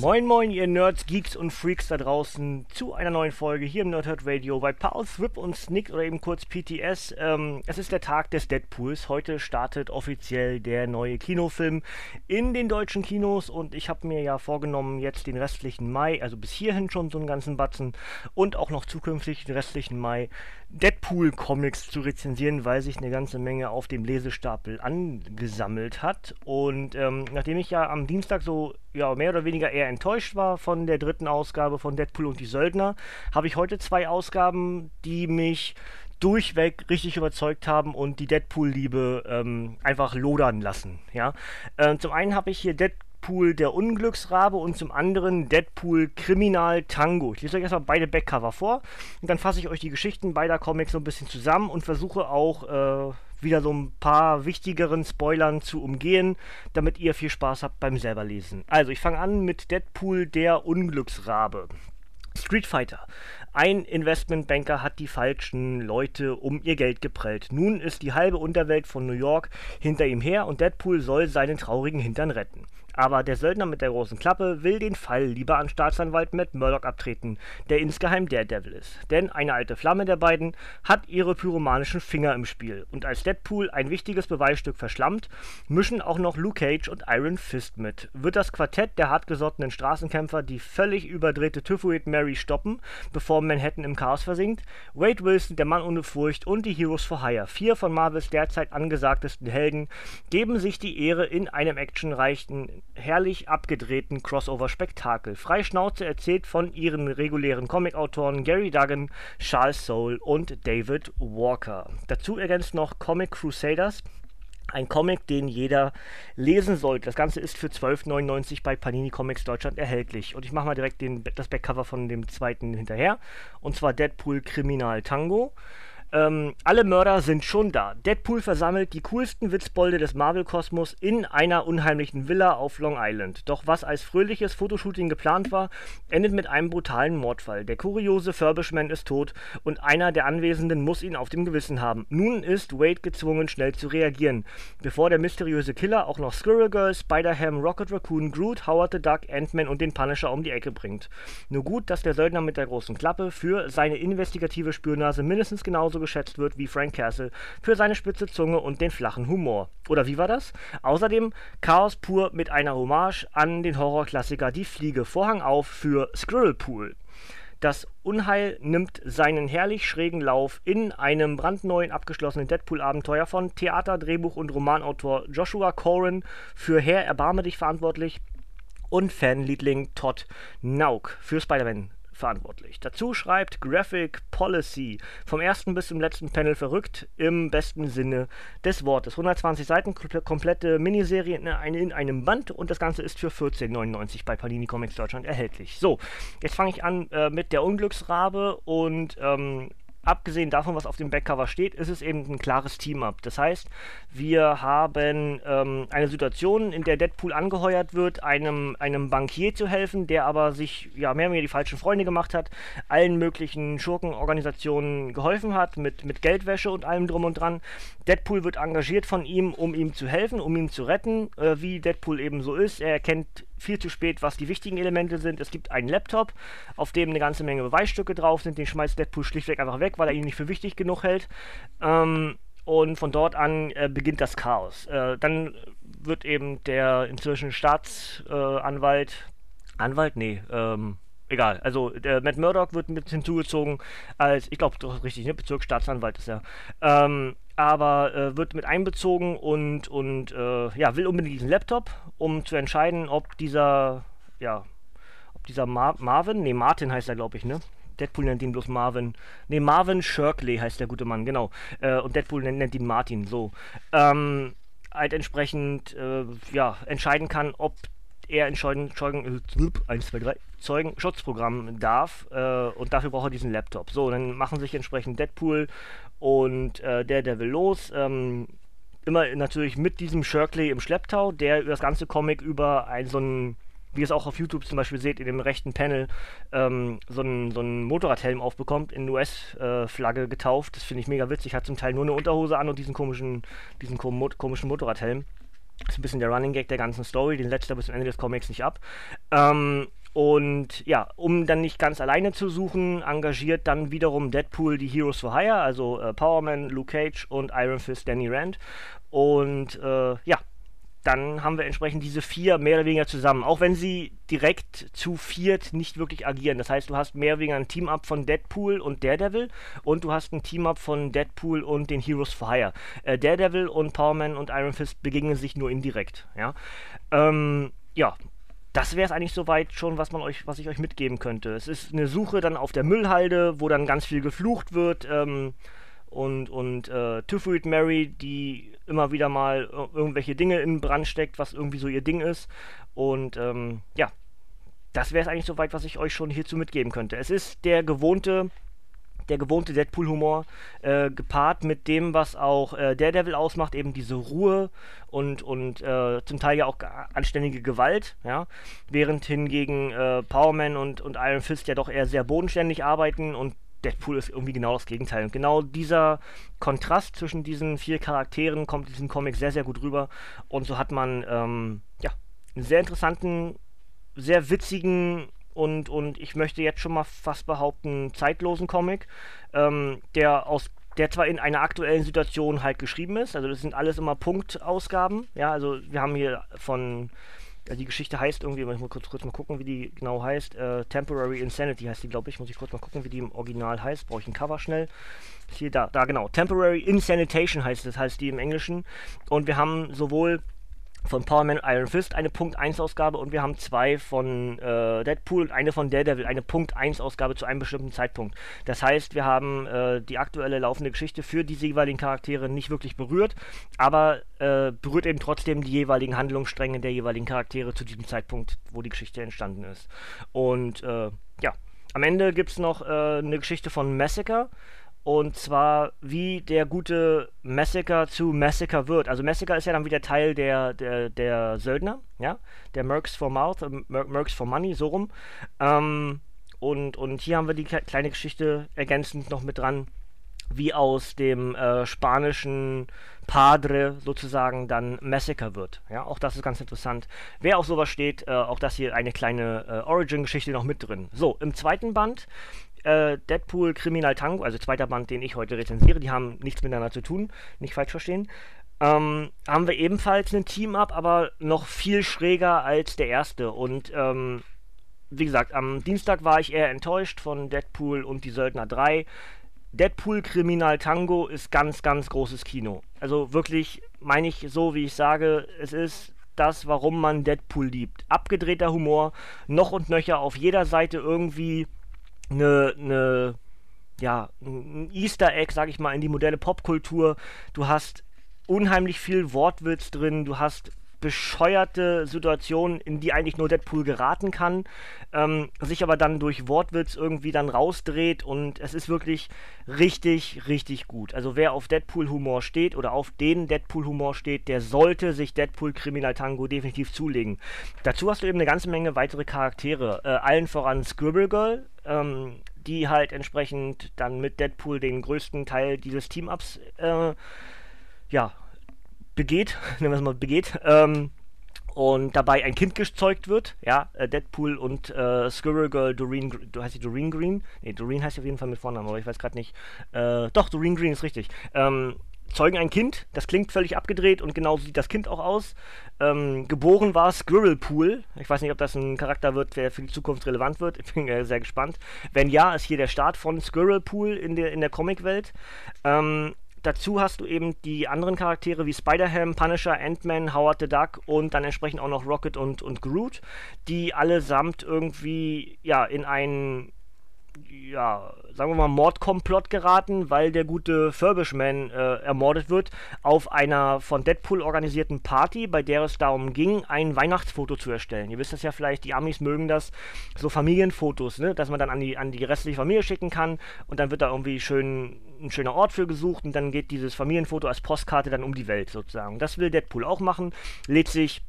Moin Moin, ihr Nerds, Geeks und Freaks da draußen zu einer neuen Folge hier im Nerdhurt Radio bei Paul, Thrip und Snick oder eben kurz PTS. Ähm, es ist der Tag des Deadpools. Heute startet offiziell der neue Kinofilm in den deutschen Kinos und ich habe mir ja vorgenommen, jetzt den restlichen Mai, also bis hierhin schon so einen ganzen Batzen und auch noch zukünftig den restlichen Mai Deadpool-Comics zu rezensieren, weil sich eine ganze Menge auf dem Lesestapel angesammelt hat. Und ähm, nachdem ich ja am Dienstag so ja, mehr oder weniger eher enttäuscht war von der dritten Ausgabe von Deadpool und die Söldner, habe ich heute zwei Ausgaben, die mich durchweg richtig überzeugt haben und die Deadpool-Liebe ähm, einfach lodern lassen. Ja? Ähm, zum einen habe ich hier Deadpool Deadpool der Unglücksrabe und zum anderen Deadpool Kriminal Tango. Ich lese euch erstmal beide Backcover vor und dann fasse ich euch die Geschichten beider Comics so ein bisschen zusammen und versuche auch äh, wieder so ein paar wichtigeren Spoilern zu umgehen, damit ihr viel Spaß habt beim selber lesen. Also, ich fange an mit Deadpool der Unglücksrabe. Street Fighter. Ein Investmentbanker hat die falschen Leute um ihr Geld geprellt. Nun ist die halbe Unterwelt von New York hinter ihm her und Deadpool soll seinen traurigen Hintern retten. Aber der Söldner mit der großen Klappe will den Fall lieber an Staatsanwalt Matt Murdock abtreten, der insgeheim Daredevil ist. Denn eine alte Flamme der beiden hat ihre pyromanischen Finger im Spiel. Und als Deadpool ein wichtiges Beweisstück verschlammt, mischen auch noch Luke Cage und Iron Fist mit. Wird das Quartett der hartgesottenen Straßenkämpfer die völlig überdrehte Typhoid Mary stoppen, bevor Manhattan im Chaos versinkt? Wade Wilson, der Mann ohne Furcht und die Heroes for Hire, vier von Marvels derzeit angesagtesten Helden, geben sich die Ehre in einem actionreichen herrlich abgedrehten Crossover-Spektakel. Frei Schnauze erzählt von ihren regulären Comicautoren Gary Duggan, Charles Soule und David Walker. Dazu ergänzt noch Comic Crusaders, ein Comic, den jeder lesen sollte. Das Ganze ist für 12,99 bei Panini Comics Deutschland erhältlich. Und ich mache mal direkt den, das Backcover von dem zweiten hinterher. Und zwar Deadpool Kriminal Tango. Ähm, alle Mörder sind schon da. Deadpool versammelt die coolsten Witzbolde des Marvel-Kosmos in einer unheimlichen Villa auf Long Island. Doch was als fröhliches Fotoshooting geplant war, endet mit einem brutalen Mordfall. Der kuriose Furbishman ist tot und einer der Anwesenden muss ihn auf dem Gewissen haben. Nun ist Wade gezwungen, schnell zu reagieren, bevor der mysteriöse Killer auch noch Squirrel Girl, Spider-Ham, Rocket Raccoon, Groot, Howard the Duck, Ant-Man und den Punisher um die Ecke bringt. Nur gut, dass der Söldner mit der großen Klappe für seine investigative Spürnase mindestens genauso geschätzt wird wie Frank Castle für seine spitze Zunge und den flachen Humor. Oder wie war das? Außerdem Chaos pur mit einer Hommage an den Horrorklassiker Die Fliege. Vorhang auf für Squirrelpool. Das Unheil nimmt seinen herrlich schrägen Lauf in einem brandneuen abgeschlossenen Deadpool-Abenteuer von Theater-, Drehbuch- und Romanautor Joshua Coren für Herr Erbarme dich verantwortlich und Fanliedling Todd Nauk für Spider-Man verantwortlich. Dazu schreibt Graphic Policy vom ersten bis zum letzten Panel verrückt im besten Sinne des Wortes. 120 Seiten, komplette Miniserie in, in einem Band und das Ganze ist für 14,99 bei Panini Comics Deutschland erhältlich. So, jetzt fange ich an äh, mit der Unglücksrabe und ähm, abgesehen davon, was auf dem Backcover steht, ist es eben ein klares Team-Up. Das heißt, wir haben ähm, eine Situation, in der Deadpool angeheuert wird, einem, einem Bankier zu helfen, der aber sich ja mehr oder weniger die falschen Freunde gemacht hat, allen möglichen Schurkenorganisationen geholfen hat, mit, mit Geldwäsche und allem drum und dran. Deadpool wird engagiert von ihm, um ihm zu helfen, um ihn zu retten, äh, wie Deadpool eben so ist. Er erkennt viel zu spät, was die wichtigen Elemente sind. Es gibt einen Laptop, auf dem eine ganze Menge Beweisstücke drauf sind. Den schmeißt Deadpool schlichtweg einfach weg, weil er ihn nicht für wichtig genug hält. Ähm, und von dort an äh, beginnt das Chaos. Äh, dann wird eben der inzwischen Staatsanwalt, äh, Anwalt, nee, ähm, egal. Also der Matt Murdock wird mit hinzugezogen als, ich glaube richtig, ne? Bezirksstaatsanwalt ist er. Ähm, aber äh, wird mit einbezogen und, und äh, ja, will unbedingt diesen Laptop, um zu entscheiden, ob dieser, ja, ob dieser Mar Marvin, nee, Martin heißt er, glaube ich, ne? Deadpool nennt ihn bloß Marvin. Ne, Marvin Shirkley heißt der gute Mann, genau. Äh, und Deadpool nennt, nennt, ihn Martin, so. Ähm, halt entsprechend, äh, ja, entscheiden kann, ob er in Zeugen, Zeugen, äh, 1, 2, 3, Zeugenschutzprogramm darf äh, und dafür braucht er diesen Laptop. So, dann machen sich entsprechend Deadpool und äh, Daredevil los. Ähm, immer natürlich mit diesem Shirkley im Schlepptau, der das ganze Comic über ein so ein wie ihr es auch auf YouTube zum Beispiel seht, in dem rechten Panel ähm, so einen so Motorradhelm aufbekommt, in US-Flagge äh, getauft. Das finde ich mega witzig. Hat zum Teil nur eine Unterhose an und diesen komischen, diesen komischen Motorradhelm. Ist ein bisschen der Running Gag der ganzen Story. Den letzt er bis zum Ende des Comics nicht ab. Ähm, und ja, um dann nicht ganz alleine zu suchen, engagiert dann wiederum Deadpool die Heroes for Hire, also äh, Powerman, Luke Cage und Iron Fist Danny Rand. Und äh, ja, dann haben wir entsprechend diese vier mehr oder weniger zusammen, auch wenn sie direkt zu viert nicht wirklich agieren. Das heißt, du hast mehr oder weniger ein Team-Up von Deadpool und Daredevil und du hast ein Team-Up von Deadpool und den Heroes for Hire. Äh, Daredevil und Powerman und Iron Fist begegnen sich nur indirekt. Ja, ähm, ja das wäre es eigentlich soweit schon, was man euch, was ich euch mitgeben könnte. Es ist eine Suche dann auf der Müllhalde, wo dann ganz viel geflucht wird. Ähm, und, und äh, Typhoid Mary, die immer wieder mal irgendwelche Dinge in Brand steckt, was irgendwie so ihr Ding ist. Und ähm, ja, das wäre es eigentlich soweit, was ich euch schon hierzu mitgeben könnte. Es ist der gewohnte, der gewohnte Deadpool-Humor, äh, gepaart mit dem, was auch äh, Daredevil ausmacht, eben diese Ruhe und, und äh, zum Teil ja auch anständige Gewalt, ja. Während hingegen äh, Powerman und, und Iron Fist ja doch eher sehr bodenständig arbeiten und Deadpool ist irgendwie genau das Gegenteil. Und genau dieser Kontrast zwischen diesen vier Charakteren kommt in diesem Comic sehr, sehr gut rüber. Und so hat man ähm, ja, einen sehr interessanten, sehr witzigen und, und ich möchte jetzt schon mal fast behaupten, zeitlosen Comic, ähm, der aus der zwar in einer aktuellen Situation halt geschrieben ist, also das sind alles immer Punktausgaben, ja, also wir haben hier von die Geschichte heißt irgendwie, ich muss kurz, kurz mal gucken, wie die genau heißt. Äh, Temporary Insanity heißt die, glaube ich. Muss ich kurz mal gucken, wie die im Original heißt. Brauche ich ein Cover schnell. Hier, da, da genau. Temporary Insanitation heißt das, heißt die im Englischen. Und wir haben sowohl von Power Man Iron Fist eine Punkt 1 Ausgabe und wir haben zwei von äh, Deadpool und eine von Daredevil, eine Punkt 1 Ausgabe zu einem bestimmten Zeitpunkt. Das heißt, wir haben äh, die aktuelle laufende Geschichte für diese jeweiligen Charaktere nicht wirklich berührt, aber äh, berührt eben trotzdem die jeweiligen Handlungsstränge der jeweiligen Charaktere zu diesem Zeitpunkt, wo die Geschichte entstanden ist. Und äh, ja, am Ende gibt es noch äh, eine Geschichte von Massacre und zwar, wie der gute Massacre zu Massacre wird. Also Massacre ist ja dann wieder Teil der, der, der Söldner, ja, der Mercs for Mouth, äh, Mercs for Money, so rum. Ähm, und, und hier haben wir die kleine Geschichte ergänzend noch mit dran, wie aus dem äh, spanischen Padre sozusagen dann Massacre wird. Ja, auch das ist ganz interessant. Wer auf sowas steht, äh, auch das hier eine kleine äh, Origin-Geschichte noch mit drin. So, im zweiten Band äh, Deadpool Kriminal Tango, also zweiter Band, den ich heute rezensiere, die haben nichts miteinander zu tun, nicht falsch verstehen. Ähm, haben wir ebenfalls ein Team-Up, aber noch viel schräger als der erste. Und ähm, wie gesagt, am Dienstag war ich eher enttäuscht von Deadpool und die Söldner 3. Deadpool Kriminal Tango ist ganz, ganz großes Kino. Also wirklich, meine ich so, wie ich sage, es ist das, warum man Deadpool liebt. Abgedrehter Humor, noch und nöcher, auf jeder Seite irgendwie eine, eine ja, ein Easter Egg, sag ich mal, in die moderne Popkultur. Du hast unheimlich viel Wortwitz drin, du hast bescheuerte Situationen, in die eigentlich nur Deadpool geraten kann, ähm, sich aber dann durch Wortwitz irgendwie dann rausdreht und es ist wirklich richtig, richtig gut. Also wer auf Deadpool-Humor steht oder auf den Deadpool-Humor steht, der sollte sich Deadpool Criminal Tango definitiv zulegen. Dazu hast du eben eine ganze Menge weitere Charaktere, äh, allen voran Scribble Girl, ähm, die halt entsprechend dann mit Deadpool den größten Teil dieses Team-Ups äh, ja, begeht, nennen wir es mal begeht, ähm, und dabei ein Kind gezeugt wird, ja, äh, Deadpool und äh, Squirrel Girl Doreen, du heißt sie Doreen Green? Ne, Doreen heißt sie auf jeden Fall mit Vornamen, aber ich weiß gerade nicht. Äh, doch, Doreen Green ist richtig. Ähm, zeugen ein Kind, das klingt völlig abgedreht und genauso sieht das Kind auch aus. Ähm, geboren war Squirrel Pool. Ich weiß nicht, ob das ein Charakter wird, der für die Zukunft relevant wird. Ich bin äh, sehr gespannt. Wenn ja, ist hier der Start von Squirrel Pool in der, in der Comicwelt. Ähm, dazu hast du eben die anderen Charaktere wie Spider-Ham, Punisher, Ant-Man, Howard the Duck und dann entsprechend auch noch Rocket und, und Groot, die allesamt irgendwie ja in einen ja, sagen wir mal, Mordkomplott geraten, weil der gute Furbishman äh, ermordet wird auf einer von Deadpool organisierten Party, bei der es darum ging, ein Weihnachtsfoto zu erstellen. Ihr wisst das ja vielleicht, die Amis mögen das, so Familienfotos, ne? dass man dann an die, an die restliche Familie schicken kann und dann wird da irgendwie schön ein schöner Ort für gesucht und dann geht dieses Familienfoto als Postkarte dann um die Welt sozusagen. Das will Deadpool auch machen, lädt sich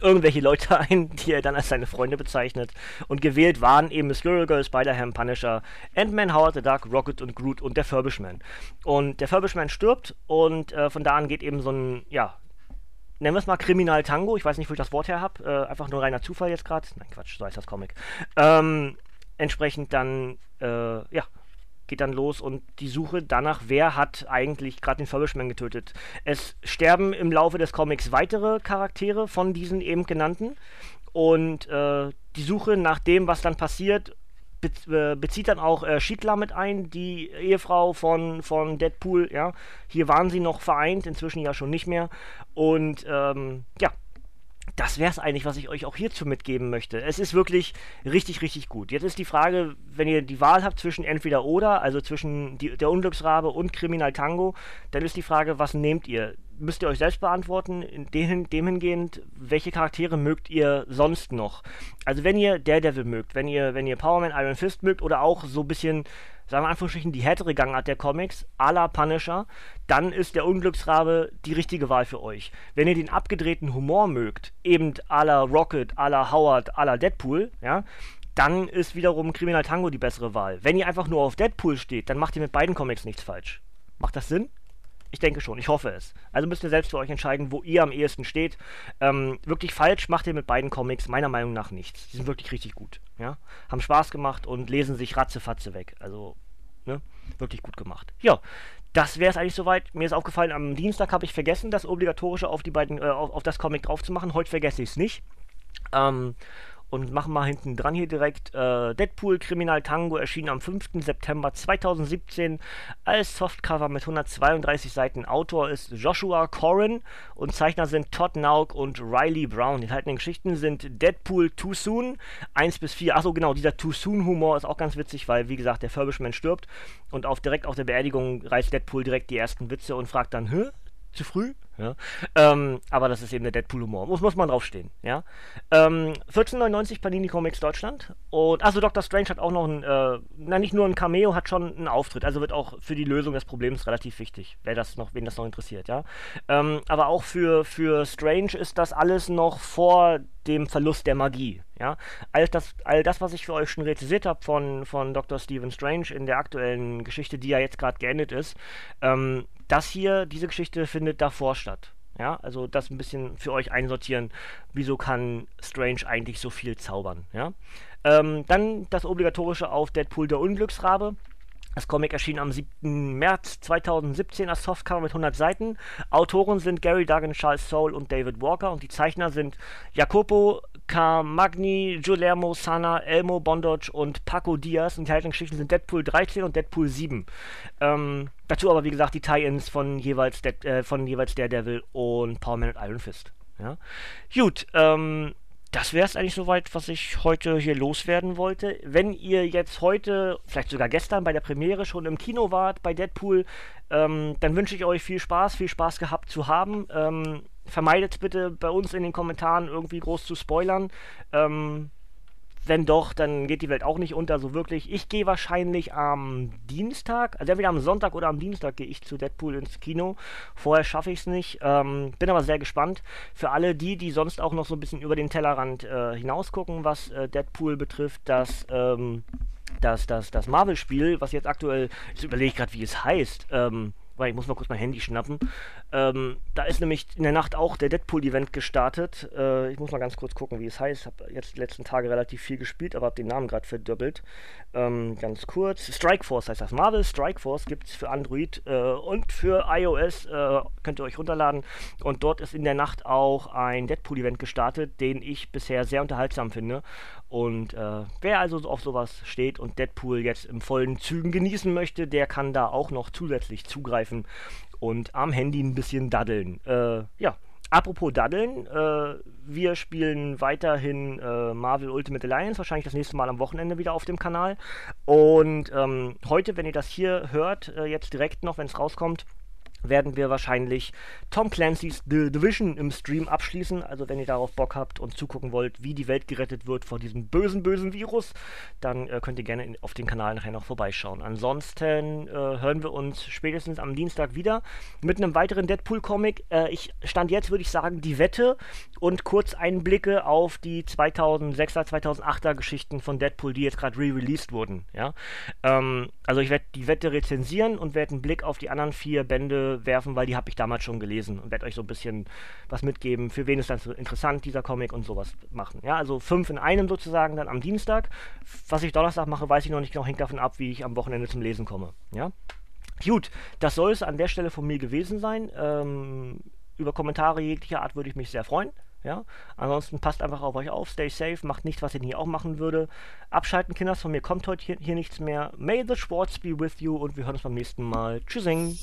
irgendwelche Leute ein, die er dann als seine Freunde bezeichnet. Und gewählt waren eben Squirrel Girl, Spider-Ham, Punisher, Ant-Man, Howard the Duck, Rocket und Groot und der Furbishman. Und der Furbishman stirbt und äh, von da an geht eben so ein, ja, nennen wir es mal Kriminal-Tango. Ich weiß nicht, wo ich das Wort her habe. Äh, einfach nur reiner Zufall jetzt gerade. Nein, Quatsch, so heißt das Comic. Ähm, entsprechend dann, äh, ja, geht dann los und die Suche danach, wer hat eigentlich gerade den Furbishman getötet. Es sterben im Laufe des Comics weitere Charaktere von diesen eben genannten und äh, die Suche nach dem, was dann passiert, be äh, bezieht dann auch äh, Schiedler mit ein, die Ehefrau von, von Deadpool, ja. Hier waren sie noch vereint, inzwischen ja schon nicht mehr und ähm, ja, das wäre es eigentlich, was ich euch auch hierzu mitgeben möchte. Es ist wirklich richtig, richtig gut. Jetzt ist die Frage, wenn ihr die Wahl habt zwischen entweder oder, also zwischen die, der Unglücksrabe und Kriminal Tango, dann ist die Frage, was nehmt ihr? Müsst ihr euch selbst beantworten, dem, dem hingehend, welche Charaktere mögt ihr sonst noch? Also wenn ihr Daredevil mögt, wenn ihr, wenn ihr Power Iron Fist mögt oder auch so ein bisschen sagen wir Anführungsstrichen, die härtere Gangart der Comics, à la Punisher, dann ist der Unglücksrabe die richtige Wahl für euch. Wenn ihr den abgedrehten Humor mögt, eben à la Rocket, à la Howard, à la Deadpool, ja, dann ist wiederum Criminal Tango die bessere Wahl. Wenn ihr einfach nur auf Deadpool steht, dann macht ihr mit beiden Comics nichts falsch. Macht das Sinn? Ich denke schon, ich hoffe es. Also müsst ihr selbst für euch entscheiden, wo ihr am ehesten steht. Ähm, wirklich falsch macht ihr mit beiden Comics meiner Meinung nach nichts. Die sind wirklich richtig gut. Ja? Haben Spaß gemacht und lesen sich ratzefatze weg. Also, ne? Wirklich gut gemacht. Ja, das wäre es eigentlich soweit. Mir ist aufgefallen, am Dienstag habe ich vergessen, das Obligatorische auf die beiden, äh, auf, auf, das Comic drauf zu machen. Heute vergesse ich es nicht. Ähm, und machen mal hinten dran hier direkt äh, Deadpool Kriminal Tango erschien am 5. September 2017 als Softcover mit 132 Seiten. Autor ist Joshua Corrin und Zeichner sind Todd Nauk und Riley Brown. Die enthaltenen Geschichten sind Deadpool Too Soon 1 bis 4. Achso, genau, dieser Too Soon Humor ist auch ganz witzig, weil wie gesagt, der Furbishman stirbt und auf direkt auf der Beerdigung reißt Deadpool direkt die ersten Witze und fragt dann, hä? Zu früh? Ja? Ähm, aber das ist eben der Deadpool-Humor. Muss, muss man draufstehen. Ja? Ähm, 14,99 Panini Comics Deutschland. Und also Dr. Strange hat auch noch ein, äh, na nicht nur ein Cameo, hat schon einen Auftritt. Also wird auch für die Lösung des Problems relativ wichtig, wer das noch, wen das noch interessiert. Ja? Ähm, aber auch für, für Strange ist das alles noch vor dem Verlust der Magie. Ja? All, das, all das, was ich für euch schon rezisiert habe von, von Dr. Stephen Strange in der aktuellen Geschichte, die ja jetzt gerade geendet ist, ähm, das hier, diese Geschichte findet davor statt statt. Ja, also das ein bisschen für euch einsortieren. Wieso kann Strange eigentlich so viel zaubern? Ja, ähm, dann das obligatorische auf Deadpool der Unglücksrabe. Das Comic erschien am 7. März 2017 als Softcover mit 100 Seiten. Autoren sind Gary Duggan, Charles Soule und David Walker und die Zeichner sind Jacopo Carmagni, Guillermo Sana, Elmo Bondage und Paco Diaz. Und die haltenden Geschichten sind Deadpool 13 und Deadpool 7. Ähm, dazu aber, wie gesagt, die Tie-Ins von jeweils, äh, von jeweils Daredevil und Power Man und Iron Fist. Ja? Gut, ähm, das wäre es eigentlich soweit, was ich heute hier loswerden wollte. Wenn ihr jetzt heute, vielleicht sogar gestern bei der Premiere schon im Kino wart bei Deadpool, ähm, dann wünsche ich euch viel Spaß, viel Spaß gehabt zu haben. Ähm, vermeidet bitte bei uns in den Kommentaren irgendwie groß zu spoilern. Ähm, wenn doch, dann geht die Welt auch nicht unter, so wirklich. Ich gehe wahrscheinlich am Dienstag, also entweder am Sonntag oder am Dienstag gehe ich zu Deadpool ins Kino. Vorher schaffe ich es nicht. Ähm, bin aber sehr gespannt. Für alle die, die sonst auch noch so ein bisschen über den Tellerrand äh, hinausgucken, was äh, Deadpool betrifft, dass. Ähm, das, das, das Marvel-Spiel, was jetzt aktuell, ich überlege gerade, wie es heißt, ähm, weil ich muss mal kurz mein Handy schnappen. Ähm, da ist nämlich in der Nacht auch der Deadpool-Event gestartet. Äh, ich muss mal ganz kurz gucken, wie es heißt. Ich habe jetzt die letzten Tage relativ viel gespielt, aber habe den Namen gerade verdoppelt. Ähm, ganz kurz. Strike Force heißt das. Marvel Strike Force gibt es für Android äh, und für iOS. Äh, könnt ihr euch runterladen. Und dort ist in der Nacht auch ein Deadpool-Event gestartet, den ich bisher sehr unterhaltsam finde. Und äh, wer also auf sowas steht und Deadpool jetzt im vollen Zügen genießen möchte, der kann da auch noch zusätzlich zugreifen und am Handy ein bisschen daddeln. Äh, ja, apropos Daddeln, äh, wir spielen weiterhin äh, Marvel Ultimate Alliance, wahrscheinlich das nächste Mal am Wochenende wieder auf dem Kanal. Und ähm, heute, wenn ihr das hier hört, äh, jetzt direkt noch, wenn es rauskommt, werden wir wahrscheinlich Tom Clancy's The Division im Stream abschließen. Also wenn ihr darauf Bock habt und zugucken wollt, wie die Welt gerettet wird vor diesem bösen, bösen Virus, dann äh, könnt ihr gerne in, auf den Kanal nachher noch vorbeischauen. Ansonsten äh, hören wir uns spätestens am Dienstag wieder mit einem weiteren Deadpool-Comic. Äh, ich stand jetzt, würde ich sagen, die Wette und kurz Einblicke auf die 2006er, 2008er Geschichten von Deadpool, die jetzt gerade re-released wurden. Ja? Ähm, also ich werde die Wette rezensieren und werde einen Blick auf die anderen vier Bände werfen, weil die habe ich damals schon gelesen und werde euch so ein bisschen was mitgeben, für wen ist das interessant, dieser Comic und sowas machen. Ja, also fünf in einem sozusagen dann am Dienstag. Was ich Donnerstag mache, weiß ich noch nicht genau, hängt davon ab, wie ich am Wochenende zum Lesen komme. Ja. Gut, das soll es an der Stelle von mir gewesen sein. Ähm, über Kommentare jeglicher Art würde ich mich sehr freuen. Ja? Ansonsten passt einfach auf euch auf, stay safe, macht nichts, was ich nie auch machen würde. Abschalten, Kinders, von mir kommt heute hier, hier nichts mehr. May the Sports be with you und wir hören uns beim nächsten Mal. Tschüssing.